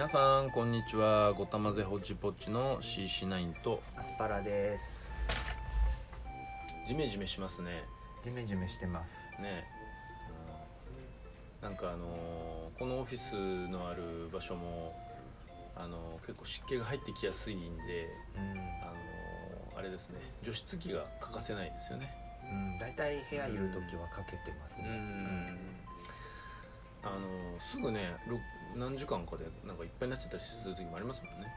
皆さんこんにちは。ごたまぜほっちぽっちの CC9 とアスパラです。ジメジメしますね。ジメジメしてます。ね。なんかあのーこのオフィスのある場所もあのー結構湿気が入ってきやすいんでうん、あのーあれですね。除湿機が欠かせないですよね。うん、大体部屋いる時はかけてますうん。ねあのーすぐねろ何時間かでなんかいっぱいになっちゃったりする時もありますもんね。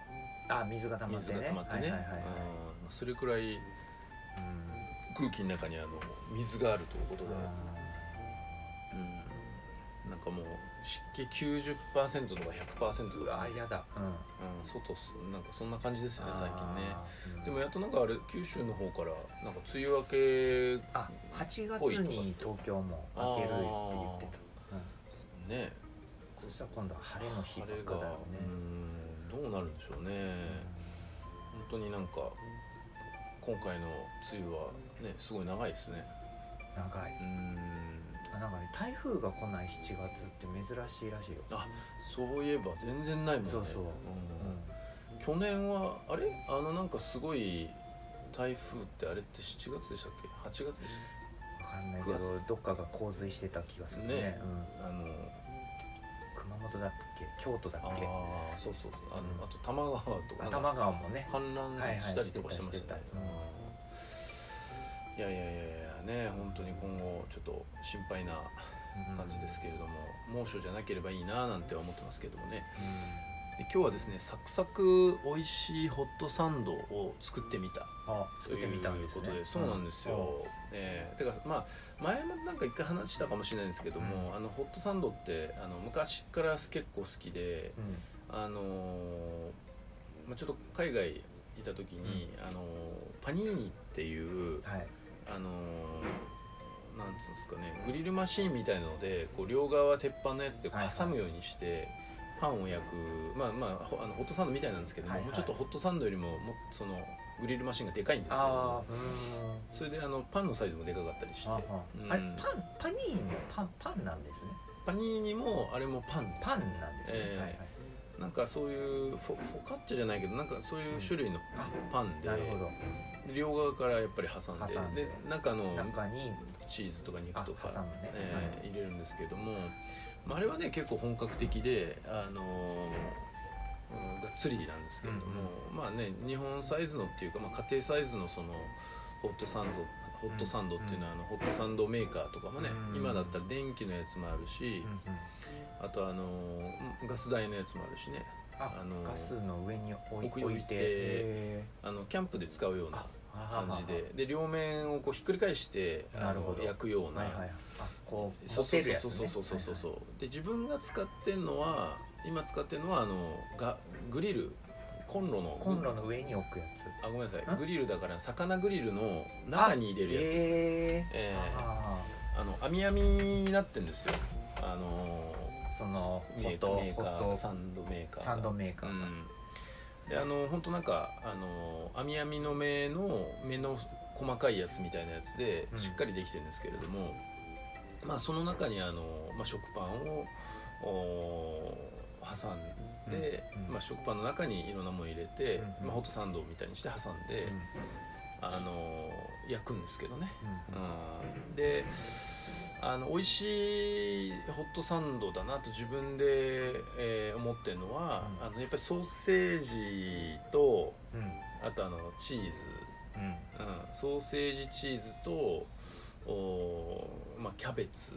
あ水が溜まっ水てね。が溜まってね。はいはいはいはい。うん。まあそれくらい空気の中にあの水があるということで、うん、なんかもう湿気90%とか100%とか、嫌だ、うん、うん、外すなんかそんな感じですよね最近ね。うん。でもやっとなんかあれ九州の方からなんか梅雨明けあ8月に東京も開けるって言ってた、うん、ね。そしたら今度は晴れの日ばっ晴れがかだよね。うんどうなるんでしょうね、本当になんか今回の梅雨はねすごい長いですね。うん長い。うん。あなんかね台風が来ない7月って珍しいらしいよ、あそういえば全然ないもんね。そうそう。うん。うん。去年はあれ？あのなんかすごい台風ってあれって7月でしたっけ？8月でしわかんないけどどっかが洪水してた気がするね。ね。うん、たあの熊本だっけ？京都だっあけ？あそうそうそう。あの、うん。あと多摩川とか。なんか頭川もね。氾濫したりとかしてましたね、はいやいやいやいやね本当に今後ちょっと心配な感じですけれども、猛暑じゃなければいいななんて思ってますけどもね。で今日はですねサクサク美味しいホットサンドを作ってみた。あ作ってみたんですね。ということそうなんですよ、えーてかまあ前もなんか一回話したかもしれないんですけども、うん。あのホットサンドってあの昔から結構好きでうん。あのーまあ、ちょっと海外いた時に、あのーパニーニっていうはい。あのーなんつうんですかねグリルマシーンみたいなのでこう両側鉄板のやつで挟むようにして、パンを焼くまあまあほあのホットサンドみたいなんですけども、はいはい。もうちょっとホットサンドよりももそのグリルマシンがでかいんですけどそれであのパンのサイズもでかかったりしてあうん。あれパンパニーニもパンパンなんですね。パニーニもあれもパンパンなんですね、ええはいはい。なんかそういうフォフォカッチャじゃないけどなんかそういう種類のあパンで,、なるほど。で両側からやっぱり挟んでで。で中の中に。チーズとか肉とかね。えー入れるんですけども、まあ、あれはね結構本格的で、あのがっつりなんですけれども、まあね日本サイズのっていうか、まあ、家庭サイズのそのホットサンドホットサンドっていうのは、あのホットサンドメーカーとかもね、うん今だったら電気のやつもあるし、あとあのーガス台のやつもあるしね。ああのガスの上に置いて。あのキャンプで使うようなあ感じで。で両面をこうひっくり返して焼くような、はいはいあこうそうそうそうそう。そうそうそうで自分が使ってるのは今使ってるのはあのがグリル。コンロの。コンロの上に置くやつ。あごめんなさい。ん？グリルだから魚グリルの中に入れるやつです。ええー。ああの網網になってるんですよ。あのーそのホットメーカーサンドメーカーが。サンドメーカーが。うんであの本当なんかあの網網の目の目の細かいやつみたいなやつでうん。しっかりできてるんですけれども、まあその中にあの、まあ、食パンをお挟んで、うん。うん。まあ、食パンの中にいろんなもの入れて、うん。うん。まあ、ホットサンドみたいにして挟んで、あの焼くんですけどね、うん、であの美味しいホットサンドだなと自分で、えー思ってるのは、うん。あのやっぱりソーセージとうん。うんあとあのチーズ、うん。うん、ソーセージチーズとおー、まあ、キャベツ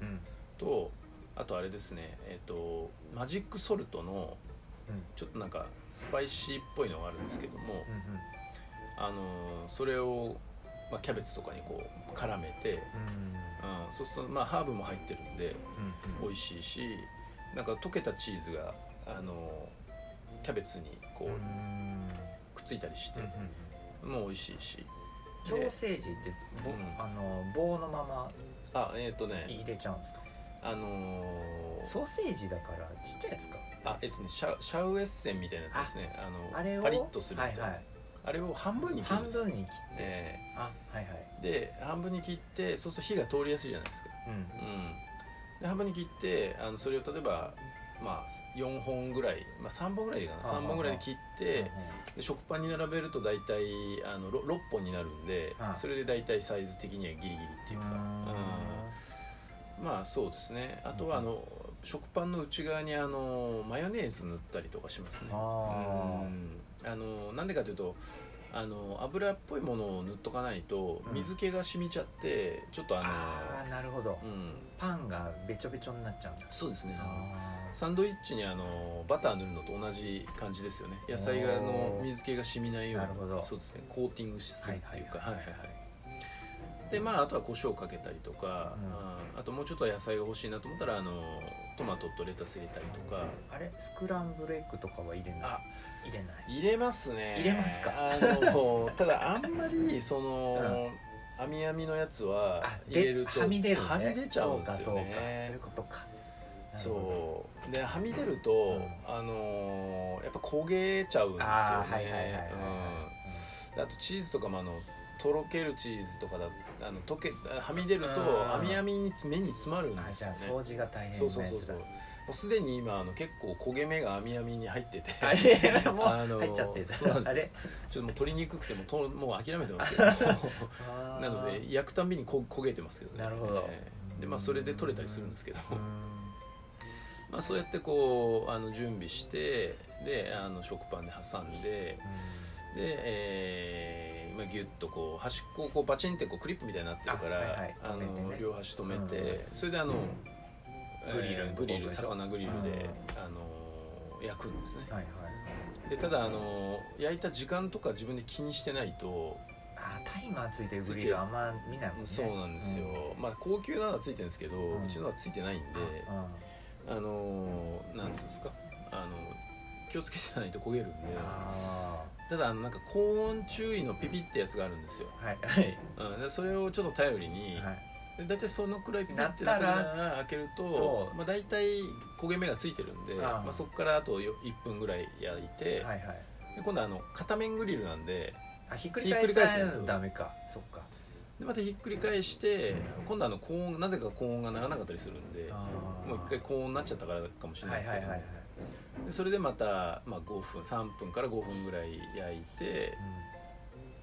うん。とあとあれですねえっ、とマジックソルトのうん。ちょっとなんかスパイシーっぽいのがあるんですけども、うんあのそれを、まあ、キャベツとかにこう絡めて、うんうん、そうするとまあハーブも入ってるんでうん美味しいしなんか溶けたチーズがあのキャベツにこう、うん。くっついたりしてうん、もう美味しいし。ソーセージってぼ、うん。あの棒のままあえっ、とね入れちゃうんですか？あのーソーセージだからちっちゃいやつか。あえっ、とねシャシャウエッセンみたいなやつですね。あのあれを？パリッとするみたいな、はいはいあれを半分に切るん半ですよ。分に切って、えあはいはい。えで半分に切ってそうすると火が通りやすいじゃないですか。うん。うん。で半分に切ってあのそれを例えばまあ4本ぐらい、まあ、3本ぐらいでいいかな。ああ3本ぐらいで切ってで食パンに並べると大体あの 6, 6本になるんでそれで大体サイズ的にはギリギリっていうか。うん。まあそうですね。あとはあの食パンの内側にあのマヨネーズ塗ったりとかしますね。あ。うんあのなんでかというとあの油っぽいものを塗っとかないとうん。水気が染みちゃってちょっとあのあーなるほど。うん。パンがべちょべちょになっちゃうんだ。そうですね。あサンドイッチにあのバター塗るのと同じ感じですよね。野菜がの水気が染みないようになるほど。そうですね。コーティングするっていうか。はい。はいはいはいでまああとは胡椒かけたりとか、うん。うん。あともうちょっと野菜が欲しいなと思ったらあのトマトとレタス入れたりとか。ーあれ？スクランブルエッグとかは入れない？あ入れない。入れますね。入れますか？あの ただあんまりその、網網のやつはあ入れるとではみ出るね。はみ出ちゃうんですよそうかそうか。そうねいうことか。そう。ではみ出ると、ん。あのやっぱ焦げちゃうんですよね。あーはいはいはいはいはい。うん。であとチーズとかもあのとろけるチーズとかだあの溶けはみ出るとうん。網網に目に詰まるんあですよね。じゃあ掃除が大変そうそうそうそう。もうすでに今あの結構焦げ目が網網に入ってて。あれもう入っちゃってるそうなんですよ。あれ？ちょっともう取りにくくてもともう諦めてますけど。ななので焼くたんびにこ焦げてますけどね。なるほど。ええ。でまあそれで取れたりするんですけど。うん。まあそうやってこうあの準備してであの食パンで挟んでで、えーまあ、ギュッとこう端っこをこうバチンってこうクリップみたいになってるからあはいはいあの両端止めて、うんそれであの、えーグリルグリル魚グリルで、うんあの焼くんですねはいはいでただあの焼いた時間とか自分で気にしてないとあタイマーついてるグリルあんま見ないもんね。そうなんですよ、まあ高級なのはついてるんですけど、ううんちのはついてないんで、うん。あのなんつうんですか？あの気をつけてないと焦げるんであただなんか高温注意のピピってやつがあるんですよ、ーはいはい。うん、でそれをちょっと頼りに、はい。で大体そのくらいピピってなったら開けるととまあ、大体焦げ目がついてるんでまあ、そこからあとよ1分ぐらい焼いて、はいはい。で今度はあの片面グリルなんであひっくり返すすやつダメか。そっか。でまたひっくり返して今度はあの高温なぜか高温がならなかったりするんでもう一回高温になっちゃったからかもしれないですけど、はいはいはいはいでそれでまた、まあ、5分3分から5分ぐらい焼いて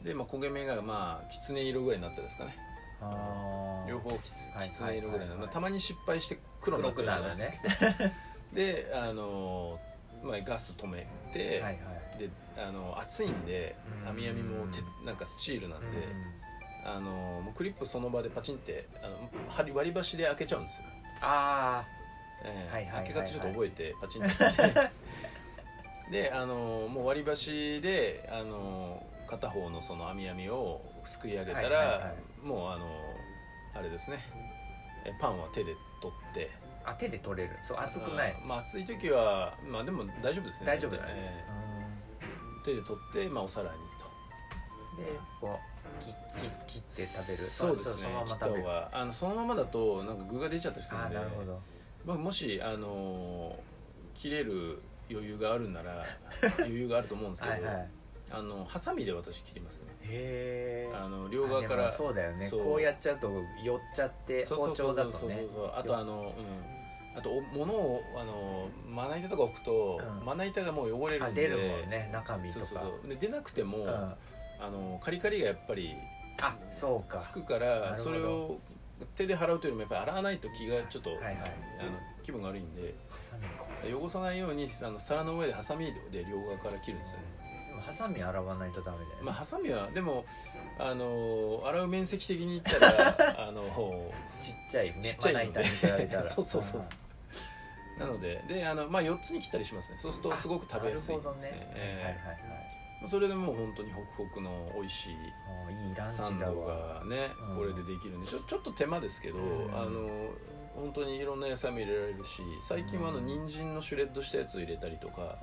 で、まあ、焦げ目がまあきつね色ぐらいになったですかね。両方きつはいきつね色ぐらいな、たまに失敗して黒になっちゃうじゃないですか であのー、まあ、ガス止めて、はいはい。であの熱いんでうん。網網も鉄なんかスチールなんで、うんあのもうクリップその場でパチンってあの針割り箸で開けちゃうんですよ、あええ。はいはいはいはい。開け方ちょっと覚えてパチンってで。あのもう割り箸であの片方のその網網をすくい上げたら、はいはいはもうあのあれですね。えパンは手で取って。ああ手で取れる。そう熱くない。あまあ熱い時はまあでも大丈夫ですね。大丈夫だね。ええ。う手で取って、まあ、お皿にと。んでこう切切切って食べる。そうですね。そのまま切った食べるあのそのままだとなんか具が出ちゃったりするあんで。ーなるほどまあ、もし、あのー切れる余裕があるんなら 余裕があると思うんですけどはいはい。あのハサミで私切りますね。へえあの両側からそうだよね。こうやっちゃうと寄っちゃって包丁だとそうねそうそう。あとあのうん。あとお物をあのまな板とか置くと、うん。まな板がもう汚れるんで。あ出るもんね。中身とか。そうそうそう。で出なくても、うん。あのカリカリがやっぱりあそうか。つくかならそれを手で払うというよりもやっぱり洗わないと気がちょっと、はいはい。あの気分が悪いんで汚さないようにあの皿の上でハサミで両側から切るんですよね。でもハサミ洗わないとダメだよね。まあハサミはでもあの洗う面積的に言ったら あのちっちゃいねちっちゃいのまな板に比べたら。そうそうそう。なのでであの、まあ、4つに切ったりしますね。そうするとすごく食べやすいなるほどですね。ねえ。はいはいはい。えそれでもう本当にホクホクの美味しいサンドがね、うん。これでできるんでちょちょっと手間ですけど、うん。あの本当にいろんな野菜も入れられるし最近はあのうん。人参のシュレッドしたやつを入れたりとか、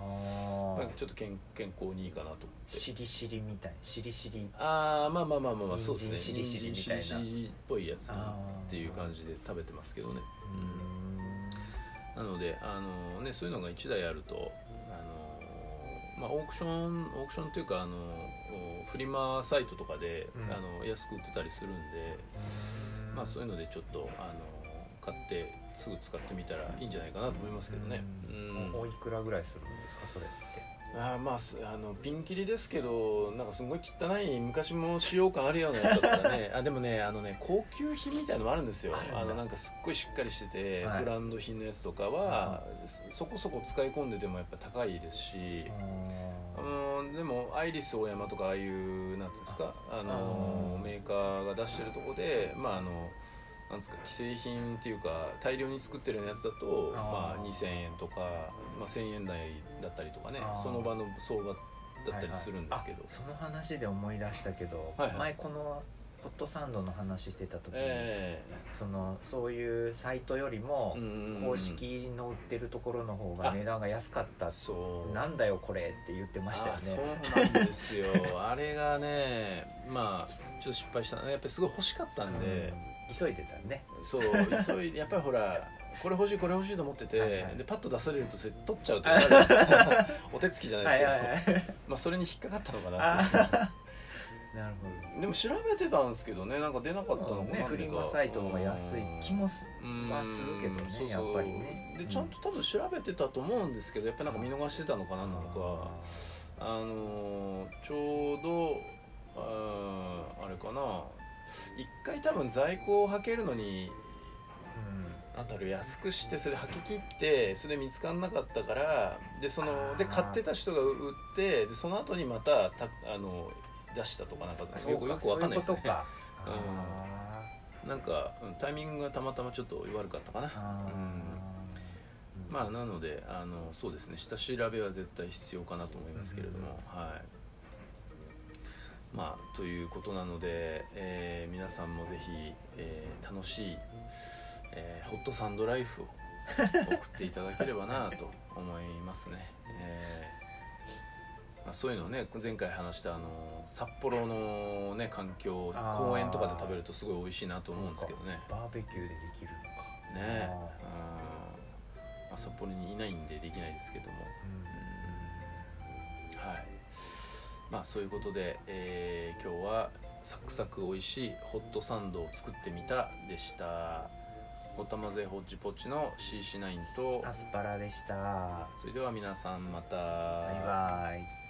なんかちょっと健健康にいいかなと思って。しりしりみたいしりしり。ああまあまあまあまあまあそうですね。しりしりみたいな。しりしりっぽいやつっていう感じで食べてますけどね。うー。ん。なのであの、ね、そういうのが1台あるとまあ、オークションオークションというかあのおフリマサイトとかで、うん。あの安く売ってたりするんで、まあ、そういうのでちょっとあの買ってすぐ使ってみたらいいんじゃないかなと思いますけどね。うん。おいくらぐらいするんですかそれってあーまあすあのピンキリですけどなんかすごい汚い昔も使用感あるようなやつだった らね。あでもねあのね高級品みたいのもあるんですよ。あのなんかすっごいしっかりしてて、はい。ブランド品のやつとかは、そこそこ使い込んでてもやっぱ高いですし、うんでもアイリスオーヤマとかああいうなんていうんですかあのメーカーが出してるとこでまああのなんですか既製品っていうか大量に作ってるようなやつだとまあ、2000円とか、まあ、1000円台だったりとかねその場の相場だったりするんですけど、はいはいあその話で思い出したけど、はいはい。前このホットサンドの話してた時に、えそのそういうサイトよりも公式の売ってるところの方が値段が安かった。そう。なんだよこれって言ってましたよあねそうなんですよ。あれがねまあちょっと失敗した。やっぱりすごい欲しかったんで、うん急いでたね。そう急いで やっぱりほらこれ欲しいこれ欲しいと思ってて、はいはい。でパッと出されるとそれ取っちゃうとか お手つきじゃないですけど、はいまあそれに引っかかったのかあなってなるほでも調べてたんですけどねなんか出なかったのかなフリマサイトの方が安い気もすはするけどねそうそう。やっぱりね。でちゃんと多分調べてたと思うんですけどやっぱりなんか見逃してたのかななのか。あのーちょうどあーあれかな一回多分在庫をはけるのになんだろう安くしてそれはき切ってそれ見つからなかったからでそあのー。で買ってた人が売ってでその後にまたたあの出したとかなんかよくよくわかんないですね。そうん。なんかうんタイミングがたまたまちょっと悪かったかな。うん。まあなのであのそうですね。下調べは絶対必要かなと思いますけれども、はいまあということなので、えー皆さんもぜひ、えー楽しい、えーホットサンドライフを送っていただければなと思いますね、えーまあ、そういうのをね前回話したあの札幌のね環境公園とかで食べるとすごい美味しいなと思うんですけどね。バーベキューでできるのか。ね。あうんまあ、札幌にいないんでできないですけども、ーはいまあそういうことで、えー今日はサクサク美味しいホットサンドを作ってみたでした。ホタマゼホッチポッチの CC9 とアスパラでした。バそれでは皆さんまた。イバイ